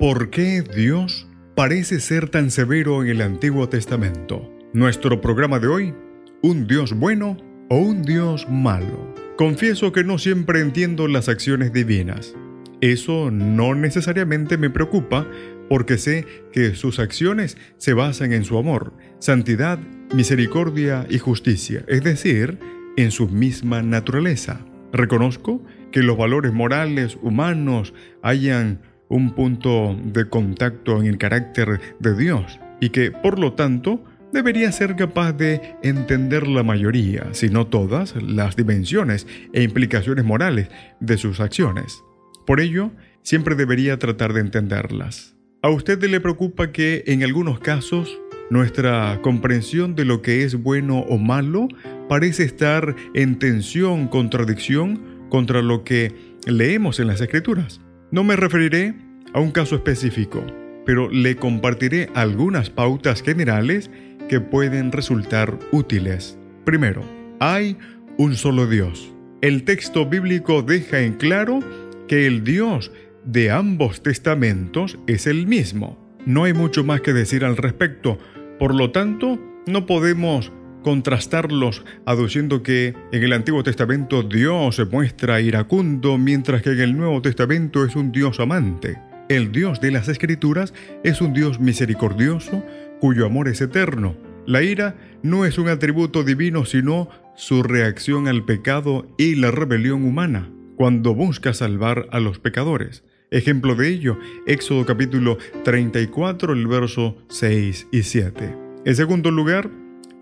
¿Por qué Dios parece ser tan severo en el Antiguo Testamento? Nuestro programa de hoy, ¿un Dios bueno o un Dios malo? Confieso que no siempre entiendo las acciones divinas. Eso no necesariamente me preocupa porque sé que sus acciones se basan en su amor, santidad, misericordia y justicia, es decir, en su misma naturaleza. Reconozco que los valores morales humanos hayan un punto de contacto en el carácter de Dios y que, por lo tanto, debería ser capaz de entender la mayoría, si no todas, las dimensiones e implicaciones morales de sus acciones. Por ello, siempre debería tratar de entenderlas. ¿A usted le preocupa que en algunos casos nuestra comprensión de lo que es bueno o malo parece estar en tensión, contradicción contra lo que leemos en las escrituras? No me referiré a un caso específico, pero le compartiré algunas pautas generales que pueden resultar útiles. Primero, hay un solo Dios. El texto bíblico deja en claro que el Dios de ambos testamentos es el mismo. No hay mucho más que decir al respecto, por lo tanto, no podemos contrastarlos aduciendo que en el Antiguo Testamento Dios se muestra iracundo mientras que en el Nuevo Testamento es un Dios amante. El Dios de las Escrituras es un Dios misericordioso cuyo amor es eterno. La ira no es un atributo divino sino su reacción al pecado y la rebelión humana, cuando busca salvar a los pecadores. Ejemplo de ello, Éxodo capítulo 34, el verso 6 y 7. En segundo lugar,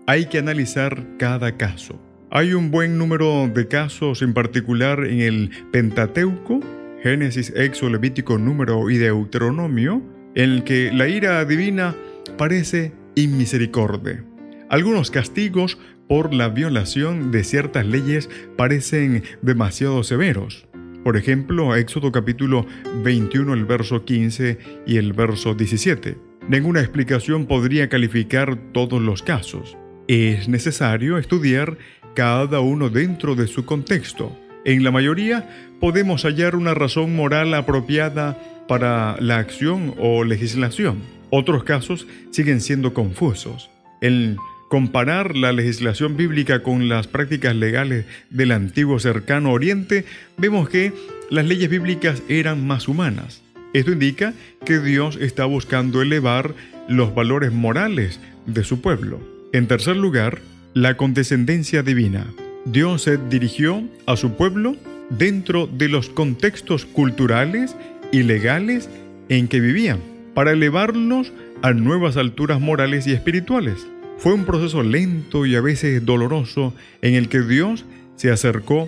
hay que analizar cada caso. Hay un buen número de casos en particular en el Pentateuco, Génesis, Éxodo, Levítico, Número y Deuteronomio, en el que la ira divina parece inmisericordia. Algunos castigos por la violación de ciertas leyes parecen demasiado severos. Por ejemplo, Éxodo capítulo 21, el verso 15 y el verso 17. Ninguna explicación podría calificar todos los casos es necesario estudiar cada uno dentro de su contexto. En la mayoría podemos hallar una razón moral apropiada para la acción o legislación. Otros casos siguen siendo confusos. El comparar la legislación bíblica con las prácticas legales del antiguo cercano oriente, vemos que las leyes bíblicas eran más humanas. Esto indica que Dios está buscando elevar los valores morales de su pueblo. En tercer lugar, la condescendencia divina. Dios se dirigió a su pueblo dentro de los contextos culturales y legales en que vivían, para elevarlos a nuevas alturas morales y espirituales. Fue un proceso lento y a veces doloroso en el que Dios se acercó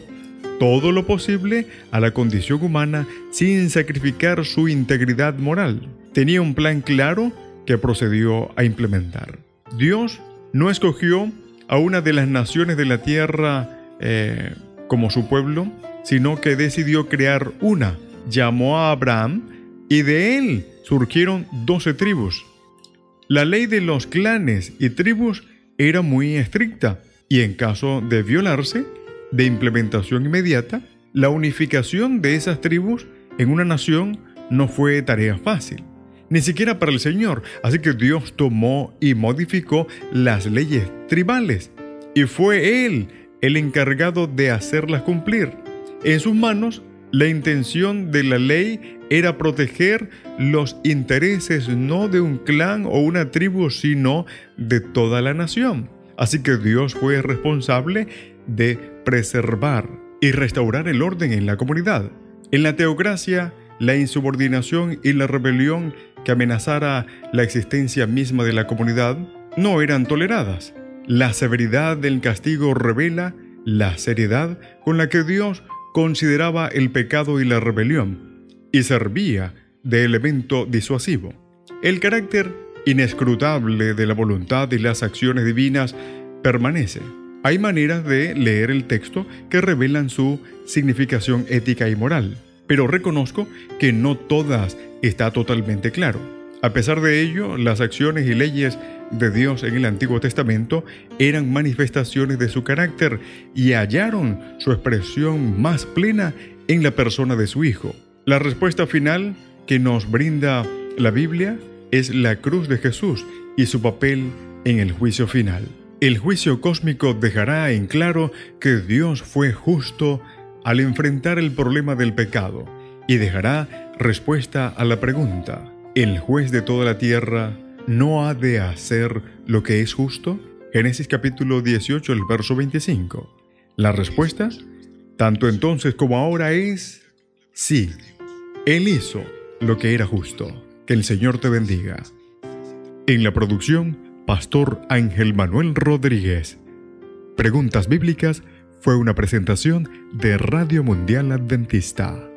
todo lo posible a la condición humana sin sacrificar su integridad moral. Tenía un plan claro que procedió a implementar. Dios no escogió a una de las naciones de la tierra eh, como su pueblo, sino que decidió crear una. Llamó a Abraham y de él surgieron doce tribus. La ley de los clanes y tribus era muy estricta y en caso de violarse, de implementación inmediata, la unificación de esas tribus en una nación no fue tarea fácil ni siquiera para el Señor. Así que Dios tomó y modificó las leyes tribales y fue Él el encargado de hacerlas cumplir. En sus manos, la intención de la ley era proteger los intereses no de un clan o una tribu, sino de toda la nación. Así que Dios fue responsable de preservar y restaurar el orden en la comunidad. En la teocracia, la insubordinación y la rebelión que amenazara la existencia misma de la comunidad no eran toleradas. La severidad del castigo revela la seriedad con la que Dios consideraba el pecado y la rebelión y servía de elemento disuasivo. El carácter inescrutable de la voluntad y las acciones divinas permanece. Hay maneras de leer el texto que revelan su significación ética y moral, pero reconozco que no todas está totalmente claro. A pesar de ello, las acciones y leyes de Dios en el Antiguo Testamento eran manifestaciones de su carácter y hallaron su expresión más plena en la persona de su Hijo. La respuesta final que nos brinda la Biblia es la cruz de Jesús y su papel en el juicio final. El juicio cósmico dejará en claro que Dios fue justo al enfrentar el problema del pecado y dejará respuesta a la pregunta, ¿el juez de toda la tierra no ha de hacer lo que es justo? Génesis capítulo 18, el verso 25. La respuesta, tanto entonces como ahora es sí. Él hizo lo que era justo. Que el Señor te bendiga. En la producción, Pastor Ángel Manuel Rodríguez. Preguntas Bíblicas fue una presentación de Radio Mundial Adventista.